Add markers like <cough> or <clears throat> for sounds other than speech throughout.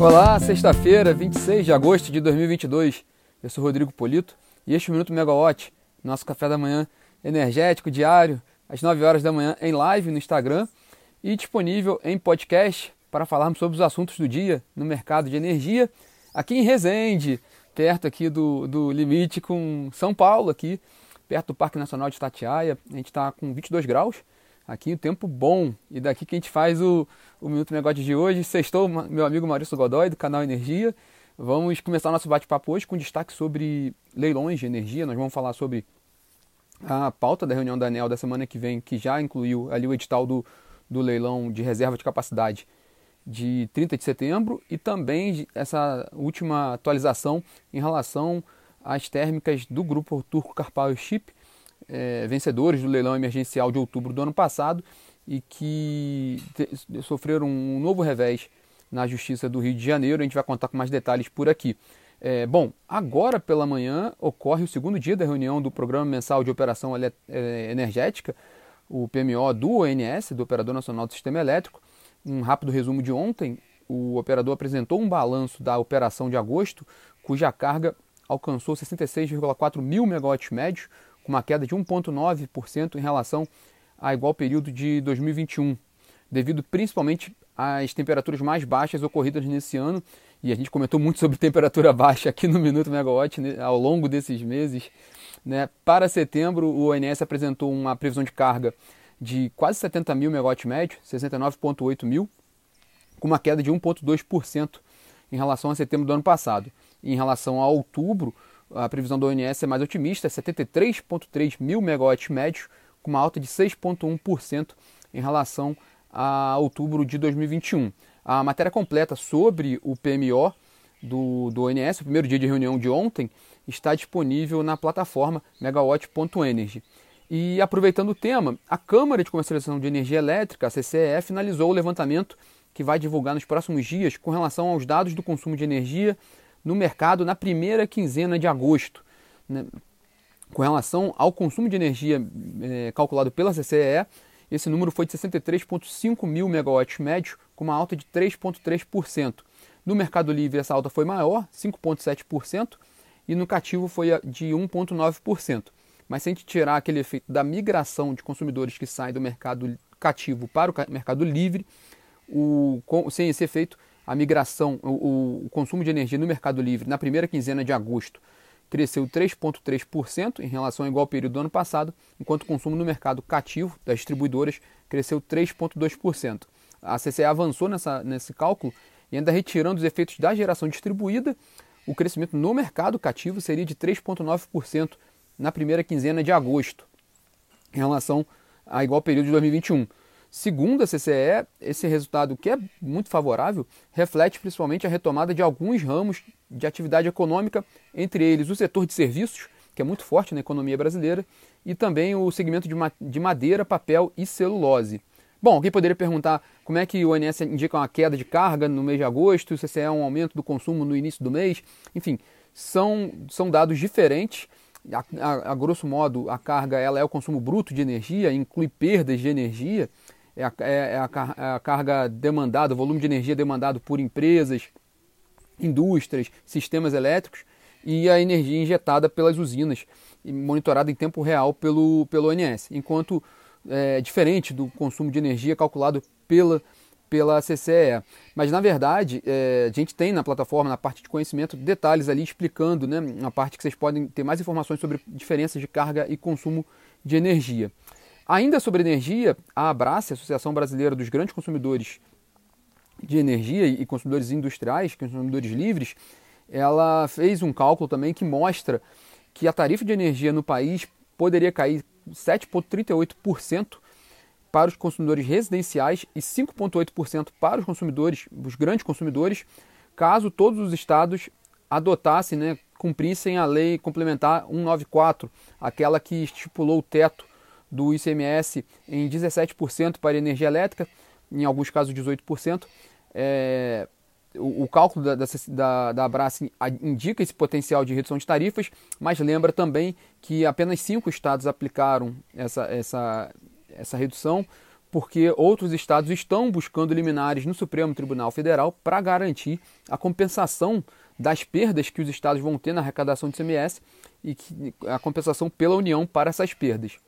Olá, sexta-feira, 26 de agosto de 2022. Eu sou Rodrigo Polito e este é o Minuto Megawatt, nosso café da manhã energético diário, às 9 horas da manhã em live no Instagram e disponível em podcast para falarmos sobre os assuntos do dia no mercado de energia aqui em Resende, perto aqui do, do limite com São Paulo, aqui perto do Parque Nacional de Itatiaia. A gente está com 22 graus aqui, o tempo bom. E daqui que a gente faz o, o Minuto Negócio de hoje. Sextou, meu amigo Maurício Godoy, do canal Energia. Vamos começar o nosso bate-papo hoje com destaque sobre leilões de energia. Nós vamos falar sobre a pauta da reunião da ANEL da semana que vem, que já incluiu ali o edital do, do leilão de reserva de capacidade de 30 de setembro e também essa última atualização em relação às térmicas do grupo Turco Carpal Chip, é, vencedores do leilão emergencial de outubro do ano passado e que te, sofreram um novo revés na Justiça do Rio de Janeiro. A gente vai contar com mais detalhes por aqui. É, bom, agora pela manhã ocorre o segundo dia da reunião do Programa Mensal de Operação é, Energética, o PMO do ONS, do Operador Nacional do Sistema Elétrico. Um rápido resumo de ontem: o operador apresentou um balanço da operação de agosto, cuja carga alcançou 66,4 mil megawatts médios, com uma queda de 1,9% em relação a igual período de 2021, devido principalmente às temperaturas mais baixas ocorridas nesse ano. E a gente comentou muito sobre temperatura baixa aqui no Minuto Megawatt né, ao longo desses meses. Né? Para setembro, o ONS apresentou uma previsão de carga de quase 70 mil megawatts médio, 69,8 mil, com uma queda de 1,2% em relação a setembro do ano passado. Em relação a outubro, a previsão do ONS é mais otimista, 73,3 mil megawatts médios, com uma alta de 6,1% em relação a outubro de 2021. A matéria completa sobre o PMO do, do ONS, o primeiro dia de reunião de ontem, está disponível na plataforma megawatt.energy. E aproveitando o tema, a Câmara de Comercialização de Energia Elétrica, a CCE, finalizou o levantamento que vai divulgar nos próximos dias com relação aos dados do consumo de energia no mercado na primeira quinzena de agosto. Né? Com relação ao consumo de energia é, calculado pela CCE, esse número foi de 63,5 mil megawatts médios, com uma alta de 3,3%. No Mercado Livre, essa alta foi maior, 5,7%, e no cativo foi de 1,9%. Mas se a gente tirar aquele efeito da migração de consumidores que saem do mercado cativo para o mercado livre, o, sem esse efeito, a migração, o, o consumo de energia no Mercado Livre na primeira quinzena de agosto cresceu 3,3% em relação ao igual período do ano passado, enquanto o consumo no mercado cativo das distribuidoras cresceu 3,2%. A CCE avançou nessa, nesse cálculo e ainda retirando os efeitos da geração distribuída, o crescimento no mercado cativo seria de 3,9% na primeira quinzena de agosto, em relação a igual período de 2021. Segundo a CCE, esse resultado, que é muito favorável, reflete principalmente a retomada de alguns ramos de atividade econômica, entre eles o setor de serviços, que é muito forte na economia brasileira, e também o segmento de madeira, papel e celulose. Bom, alguém poderia perguntar como é que o ONS indica uma queda de carga no mês de agosto, o CCE é um aumento do consumo no início do mês, enfim, são, são dados diferentes. A, a, a grosso modo, a carga ela é o consumo bruto de energia, inclui perdas de energia, é a, é, é a, é a carga demandada, o volume de energia demandado por empresas, indústrias, sistemas elétricos e a energia injetada pelas usinas e monitorada em tempo real pelo, pelo ONS, enquanto é diferente do consumo de energia calculado pela, pela CCE. Mas na verdade, é, a gente tem na plataforma, na parte de conhecimento, detalhes ali explicando, né, na parte que vocês podem ter mais informações sobre diferenças de carga e consumo de energia. Ainda sobre energia, a Abrace, a Associação Brasileira dos Grandes Consumidores de Energia e Consumidores Industriais, Consumidores Livres, ela fez um cálculo também que mostra que a tarifa de energia no país poderia cair 7,38% para os consumidores residenciais e 5,8% para os consumidores, os grandes consumidores, caso todos os estados adotassem, né, cumprissem a lei complementar 194, aquela que estipulou o teto do ICMS em 17% para energia elétrica, em alguns casos 18%. É, o, o, cálculo da, da, da Abrace indica esse potencial de redução de tarifas, mas lembra também que apenas cinco estados aplicaram essa, essa, essa redução, porque outros estados estão buscando liminares no Supremo Tribunal Federal para garantir a compensação das perdas que os estados vão ter na arrecadação de CMS e que, a compensação pela União para essas perdas.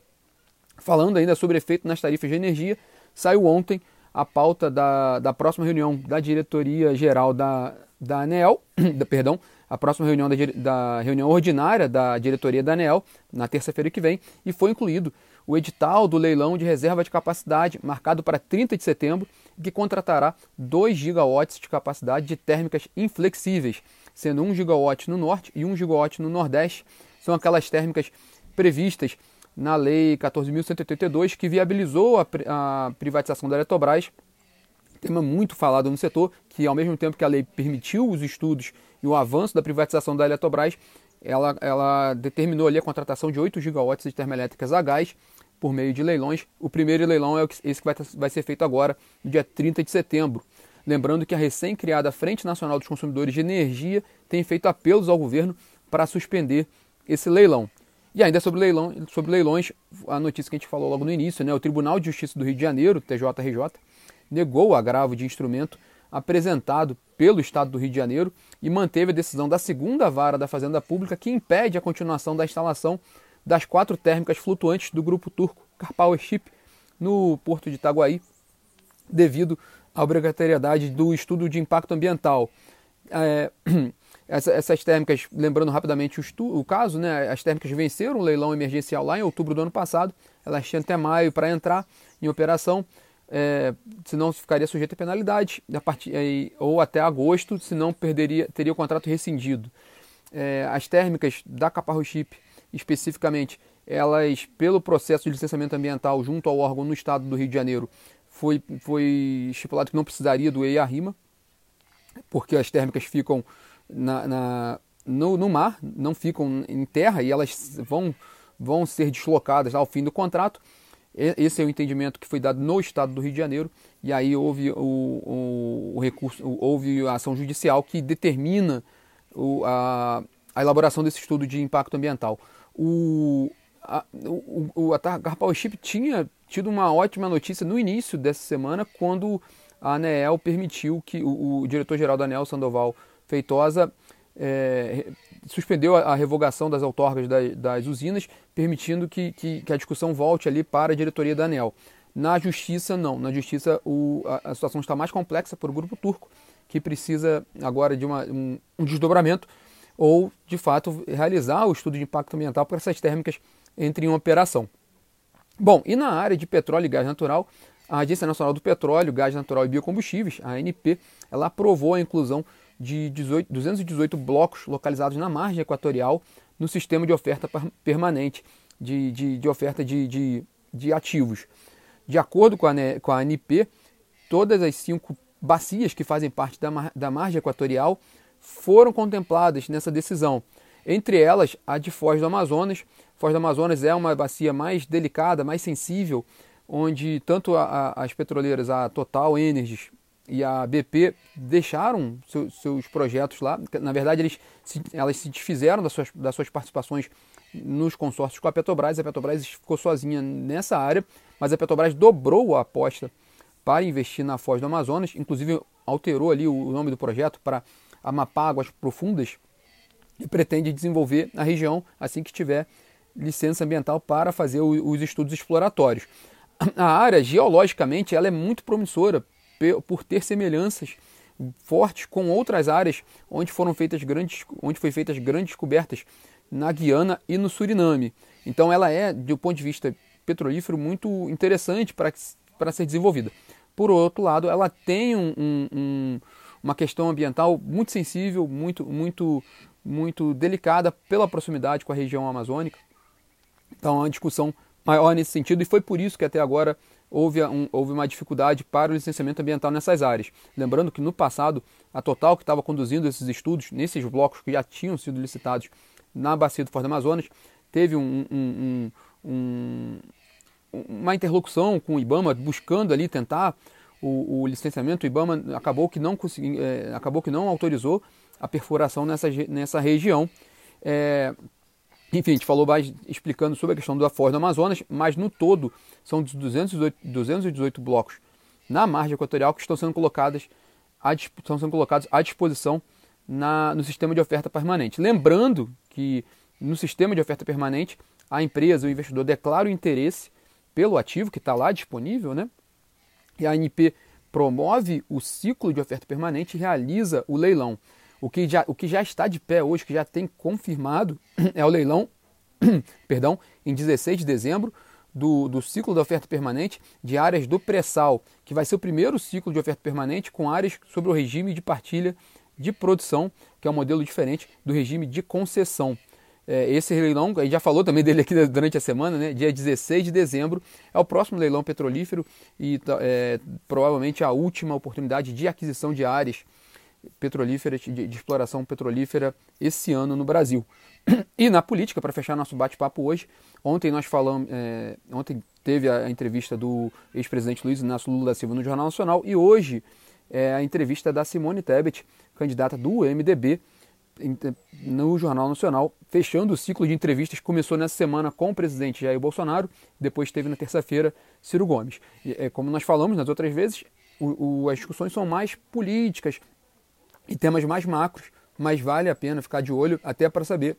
Falando ainda sobre efeito nas tarifas de energia, saiu ontem a pauta da, da próxima reunião da diretoria geral da, da ANEEL, <clears throat> da, perdão, a próxima reunião da, da reunião ordinária da diretoria da ANEEL, na terça-feira que vem, e foi incluído o edital do leilão de reserva de capacidade, marcado para 30 de setembro, que contratará 2 gigawatts de capacidade de térmicas inflexíveis, sendo 1 gigawatt no norte e 1 gigawatt no nordeste. São aquelas térmicas previstas na Lei 14.182, que viabilizou a, a privatização da Eletrobras, tema muito falado no setor, que ao mesmo tempo que a lei permitiu os estudos e o avanço da privatização da Eletrobras, ela, ela determinou ali a contratação de 8 gigawatts de termoelétricas a gás por meio de leilões. O primeiro leilão é esse que vai, vai ser feito agora, no dia 30 de setembro. Lembrando que a recém-criada Frente Nacional dos Consumidores de Energia tem feito apelos ao governo para suspender esse leilão. E ainda sobre, leilão, sobre leilões, a notícia que a gente falou logo no início, né, o Tribunal de Justiça do Rio de Janeiro, TJRJ, negou o agravo de instrumento apresentado pelo Estado do Rio de Janeiro e manteve a decisão da segunda vara da Fazenda Pública que impede a continuação da instalação das quatro térmicas flutuantes do grupo turco Carpower Ship no porto de Itaguaí, devido à obrigatoriedade do estudo de impacto ambiental. É, <clears throat> essas térmicas, lembrando rapidamente o, o, caso, né, as térmicas venceram o leilão emergencial lá em outubro do ano passado, elas tinham até maio para entrar em operação, é, senão ficaria sujeito a penalidade, a partir, é, ou até agosto, senão perderia, teria o contrato rescindido. É, as térmicas da Caparro Chip, especificamente, elas, pelo processo de licenciamento ambiental junto ao órgão no estado do Rio de Janeiro, foi, foi estipulado que não precisaria do EIA-RIMA, porque as térmicas ficam na, na no, no, mar, não ficam em terra e elas vão, vão ser deslocadas ao fim do contrato. Esse é o entendimento que foi dado no estado do Rio de Janeiro, e aí houve o, o, o recurso, houve a ação judicial que determina o, a, a, elaboração desse estudo de impacto ambiental. O, a, o, a Carpal Chip tinha tido uma ótima notícia no início dessa semana, quando a ANEEL permitiu que o, o diretor-geral da ANEEL, Sandoval Feitosa, é, suspendeu a, a, revogação das outorgas das, das usinas, permitindo que, que, que, a discussão volte ali para a diretoria da ANEL. Na justiça, não. Na justiça, o, a, a, situação está mais complexa para o grupo turco, que precisa agora de uma, um, um desdobramento ou, de fato, realizar o estudo de impacto ambiental para essas térmicas entrem em operação. Bom, e na área de petróleo e gás natural, a Agência Nacional do Petróleo, Gás Natural e Biocombustíveis, a ANP, ela aprovou a inclusão de 18, 218 blocos localizados na margem equatorial no sistema de oferta permanente, de, de, de oferta de, de, de, ativos. De acordo com a, com a ANP, todas as cinco bacias que fazem parte da, da margem equatorial foram contempladas nessa decisão. Entre elas, a de Foz do Amazonas. Foz do Amazonas é uma bacia mais delicada, mais sensível, onde tanto a, a, as petroleiras, a Total Energies e a BP deixaram seu, seus projetos lá. Na verdade, eles elas se desfizeram das suas, das suas participações nos consórcios com a Petrobras. A Petrobras ficou sozinha nessa área, mas a Petrobras dobrou a aposta para investir na Foz do Amazonas, inclusive alterou ali o nome do projeto para Amapá Águas Profundas e pretende desenvolver a região assim que tiver licença ambiental para fazer os estudos exploratórios. A área, geologicamente, ela é muito promissora por ter semelhanças fortes com outras áreas onde foram feitas grandes, onde foi feitas grandes descobertas na Guiana e no Suriname. Então ela é, do ponto de vista petrolífero, muito interessante para, para ser desenvolvida. Por outro lado, ela tem um, um, uma questão ambiental muito sensível, muito, muito, muito delicada pela proximidade com a região amazônica. Então, é uma discussão maior nesse sentido, e foi por isso que até agora houve, um, houve uma dificuldade para o licenciamento ambiental nessas áreas. Lembrando que no passado, a Total, que estava conduzindo esses estudos, nesses blocos que já tinham sido licitados na bacia do Forte Amazonas, teve um, um, um, uma interlocução com o IBAMA, buscando ali tentar o, o licenciamento. O IBAMA acabou que não, consegui, é, acabou que não autorizou a perfuração nessa, nessa região. É, Enfim, a gente falou mais explicando sobre a questão da Foz do Amazonas, mas no todo são 218, 218 blocos na margem equatorial que estão sendo colocadas à, estão sendo colocados à disposição na, no sistema de oferta permanente. Lembrando que no sistema de oferta permanente a empresa, o investidor declara o interesse pelo ativo que está lá disponível, né? E a ANP promove o ciclo de oferta permanente e realiza o leilão. O que já, o que já está de pé hoje, que já tem confirmado, <clears throat> é o leilão <clears throat> perdão, em 16 de dezembro do, do ciclo da oferta permanente de áreas do pré-sal, que vai ser o primeiro ciclo de oferta permanente com áreas sobre o regime de partilha de produção, que é um modelo diferente do regime de concessão. É, esse leilão, a gente já falou também dele aqui <laughs> durante a semana, né? dia 16 de dezembro, é o próximo leilão petrolífero e é, provavelmente a última oportunidade de aquisição de áreas petrolíferas, de, de exploração petrolífera esse ano no Brasil. E na política, para fechar nosso bate-papo hoje, ontem nós falamos, é, ontem teve a entrevista do ex-presidente Luiz Inácio Lula da Silva no Jornal Nacional e hoje é a entrevista da Simone Tebet, candidata do MDB, no Jornal Nacional, fechando o ciclo de entrevistas que começou nessa semana com o presidente Jair Bolsonaro, depois teve na terça-feira Ciro Gomes. E, é, como nós falamos nas outras vezes, o, o, as discussões são mais políticas e temas mais macros, mas vale a pena ficar de olho até para saber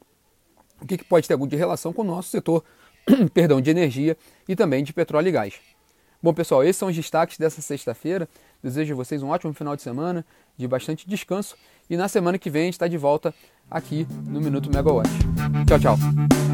o que, que pode ter de relação com o nosso setor <clears throat> perdão, de energia e também de petróleo e gás. Bom, pessoal, esses são os destaques dessa sexta-feira. Desejo a vocês um ótimo final de semana, de bastante descanso. E na semana que vem a gente está de volta aqui no Minuto Megawatt. Tchau, tchau.